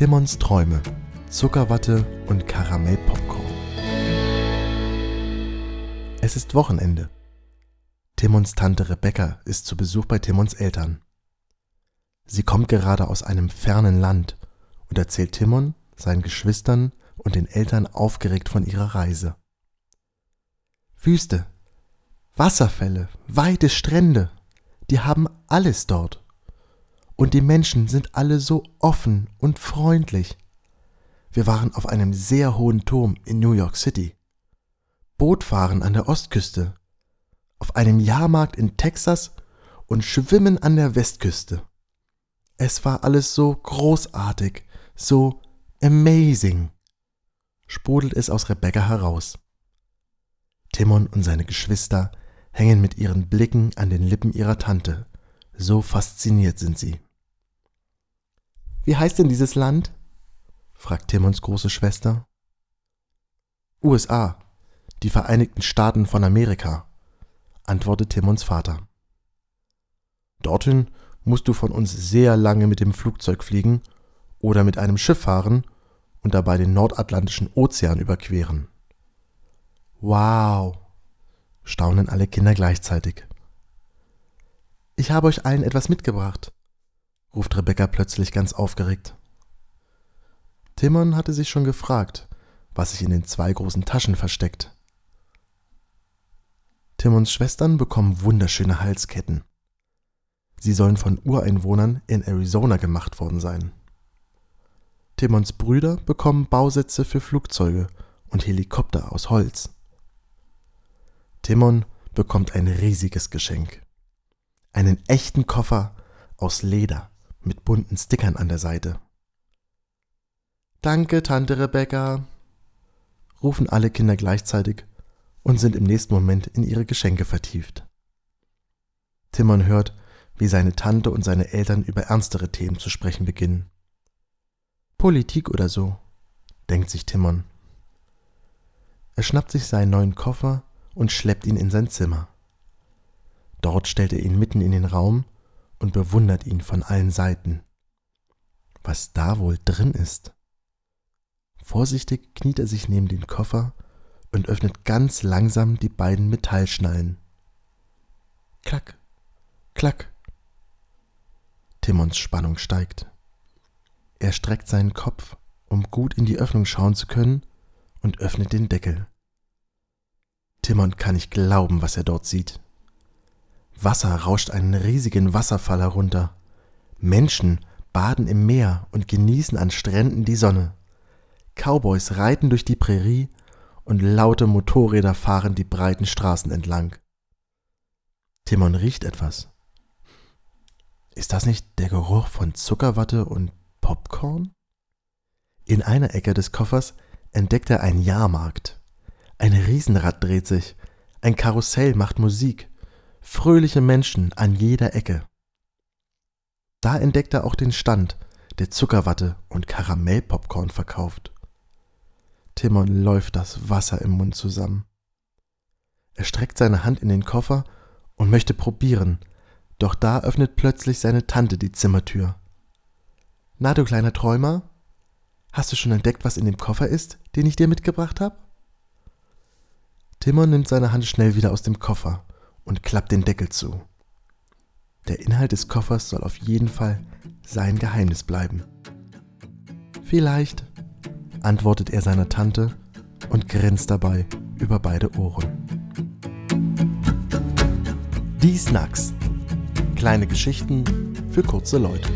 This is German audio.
Timons Träume, Zuckerwatte und Karamellpopcorn. Es ist Wochenende. Timons Tante Rebecca ist zu Besuch bei Timons Eltern. Sie kommt gerade aus einem fernen Land und erzählt Timon, seinen Geschwistern und den Eltern aufgeregt von ihrer Reise. Wüste, Wasserfälle, weite Strände, die haben alles dort. Und die Menschen sind alle so offen und freundlich. Wir waren auf einem sehr hohen Turm in New York City. Bootfahren an der Ostküste, auf einem Jahrmarkt in Texas und Schwimmen an der Westküste. Es war alles so großartig, so amazing, sprudelt es aus Rebecca heraus. Timon und seine Geschwister hängen mit ihren Blicken an den Lippen ihrer Tante. So fasziniert sind sie. Wie heißt denn dieses Land? fragt Timons große Schwester. USA, die Vereinigten Staaten von Amerika, antwortet Timons Vater. Dorthin musst du von uns sehr lange mit dem Flugzeug fliegen oder mit einem Schiff fahren und dabei den Nordatlantischen Ozean überqueren. Wow, staunen alle Kinder gleichzeitig. Ich habe euch allen etwas mitgebracht, ruft Rebecca plötzlich ganz aufgeregt. Timon hatte sich schon gefragt, was sich in den zwei großen Taschen versteckt. Timons Schwestern bekommen wunderschöne Halsketten. Sie sollen von Ureinwohnern in Arizona gemacht worden sein. Timons Brüder bekommen Bausätze für Flugzeuge und Helikopter aus Holz. Timon bekommt ein riesiges Geschenk. Einen echten Koffer aus Leder mit bunten Stickern an der Seite. Danke, Tante Rebecca, rufen alle Kinder gleichzeitig und sind im nächsten Moment in ihre Geschenke vertieft. Timon hört, wie seine Tante und seine Eltern über ernstere Themen zu sprechen beginnen. Politik oder so, denkt sich Timon. Er schnappt sich seinen neuen Koffer und schleppt ihn in sein Zimmer. Dort stellt er ihn mitten in den Raum und bewundert ihn von allen Seiten. Was da wohl drin ist? Vorsichtig kniet er sich neben den Koffer und öffnet ganz langsam die beiden Metallschnallen. Klack, klack. Timons Spannung steigt. Er streckt seinen Kopf, um gut in die Öffnung schauen zu können, und öffnet den Deckel. Timon kann nicht glauben, was er dort sieht. Wasser rauscht einen riesigen Wasserfall herunter. Menschen baden im Meer und genießen an Stränden die Sonne. Cowboys reiten durch die Prärie und laute Motorräder fahren die breiten Straßen entlang. Timon riecht etwas. Ist das nicht der Geruch von Zuckerwatte und Popcorn? In einer Ecke des Koffers entdeckt er einen Jahrmarkt. Ein Riesenrad dreht sich, ein Karussell macht Musik, fröhliche Menschen an jeder Ecke. Da entdeckt er auch den Stand, der Zuckerwatte und Karamellpopcorn verkauft. Timon läuft das Wasser im Mund zusammen. Er streckt seine Hand in den Koffer und möchte probieren, doch da öffnet plötzlich seine Tante die Zimmertür. Na, du kleiner Träumer, hast du schon entdeckt, was in dem Koffer ist, den ich dir mitgebracht habe? Timon nimmt seine Hand schnell wieder aus dem Koffer und klappt den Deckel zu. Der Inhalt des Koffers soll auf jeden Fall sein Geheimnis bleiben. Vielleicht, antwortet er seiner Tante und grinst dabei über beide Ohren. Die Snacks. Kleine Geschichten für kurze Leute.